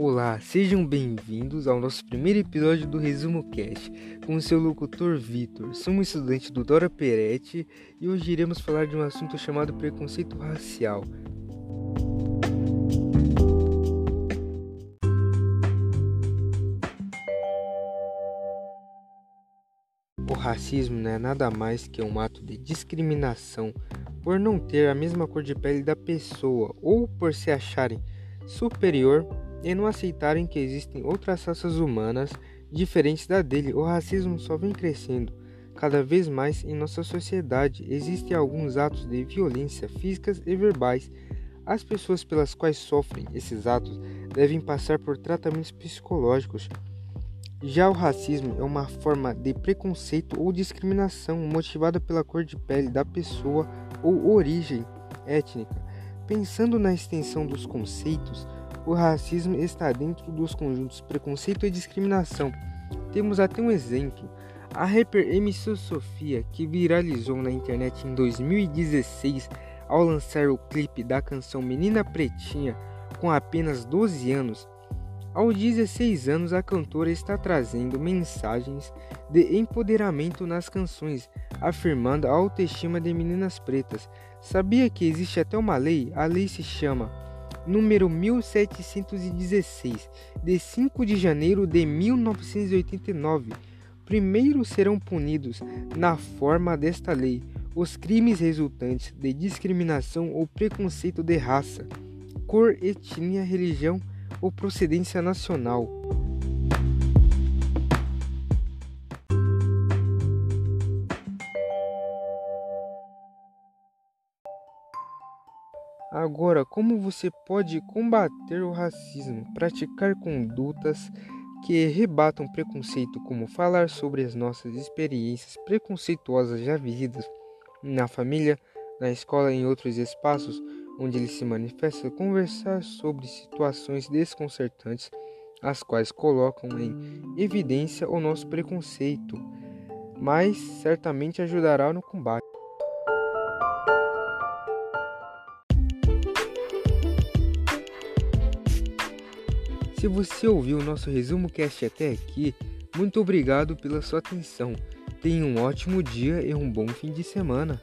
Olá, sejam bem-vindos ao nosso primeiro episódio do Resumo Cast, com o seu locutor Vitor. Somos estudante do Dora Peretti e hoje iremos falar de um assunto chamado preconceito racial. O racismo não é nada mais que um ato de discriminação por não ter a mesma cor de pele da pessoa ou por se acharem superior e não aceitarem que existem outras raças humanas diferentes da dele. O racismo só vem crescendo cada vez mais em nossa sociedade. Existem alguns atos de violência físicas e verbais. As pessoas pelas quais sofrem esses atos devem passar por tratamentos psicológicos. Já o racismo é uma forma de preconceito ou discriminação motivada pela cor de pele da pessoa ou origem étnica. Pensando na extensão dos conceitos, o racismo está dentro dos conjuntos preconceito e discriminação. Temos até um exemplo. A rapper MC Sofia, que viralizou na internet em 2016 ao lançar o clipe da canção Menina Pretinha com apenas 12 anos, aos 16 anos, a cantora está trazendo mensagens de empoderamento nas canções, afirmando a autoestima de meninas pretas. Sabia que existe até uma lei? A lei se chama número 1716, de 5 de janeiro de 1989. Primeiro serão punidos, na forma desta lei, os crimes resultantes de discriminação ou preconceito de raça, cor, etnia, religião ou procedência nacional. Agora, como você pode combater o racismo? Praticar condutas que rebatam preconceito, como falar sobre as nossas experiências preconceituosas já vividas na família, na escola e em outros espaços onde ele se manifesta, conversar sobre situações desconcertantes, as quais colocam em evidência o nosso preconceito, mas certamente ajudará no combate. Se você ouviu o nosso resumo cast até aqui, muito obrigado pela sua atenção. Tenha um ótimo dia e um bom fim de semana.